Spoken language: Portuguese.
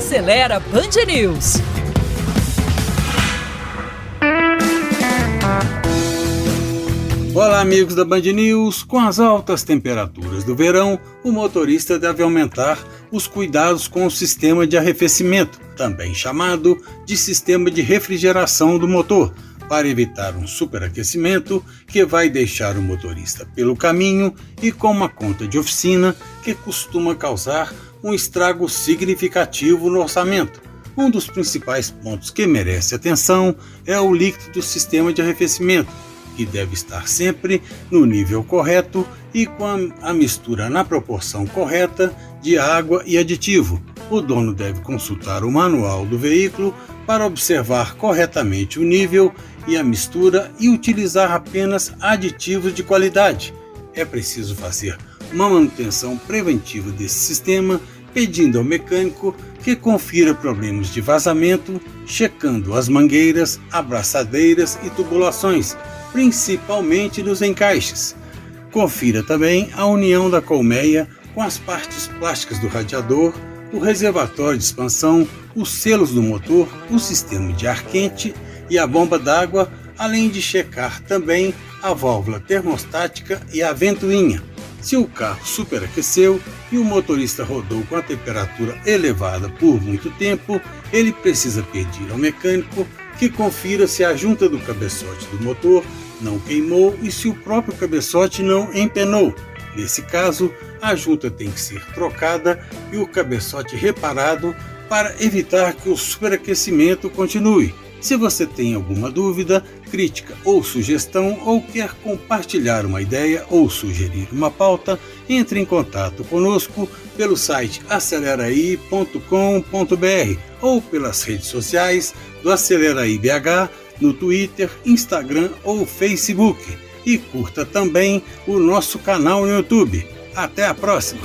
Acelera Band News. Olá, amigos da Band News. Com as altas temperaturas do verão, o motorista deve aumentar os cuidados com o sistema de arrefecimento, também chamado de sistema de refrigeração do motor, para evitar um superaquecimento que vai deixar o motorista pelo caminho e com uma conta de oficina que costuma causar um estrago significativo no orçamento. Um dos principais pontos que merece atenção é o líquido do sistema de arrefecimento que deve estar sempre no nível correto e com a mistura na proporção correta de água e aditivo. O dono deve consultar o manual do veículo para observar corretamente o nível e a mistura e utilizar apenas aditivos de qualidade. É preciso fazer uma manutenção preventiva desse sistema, pedindo ao mecânico que confira problemas de vazamento, checando as mangueiras, abraçadeiras e tubulações principalmente nos encaixes. Confira também a união da colmeia com as partes plásticas do radiador, o reservatório de expansão, os selos do motor, o sistema de ar quente e a bomba d'água, além de checar também a válvula termostática e a ventoinha. Se o carro superaqueceu e o motorista rodou com a temperatura elevada por muito tempo, ele precisa pedir ao mecânico que confira se a junta do cabeçote do motor não queimou e se o próprio cabeçote não empenou. Nesse caso, a junta tem que ser trocada e o cabeçote reparado para evitar que o superaquecimento continue. Se você tem alguma dúvida, crítica ou sugestão ou quer compartilhar uma ideia ou sugerir uma pauta, entre em contato conosco pelo site aceleraí.com.br ou pelas redes sociais do Aceleraí BH no Twitter, Instagram ou Facebook. E curta também o nosso canal no YouTube. Até a próxima!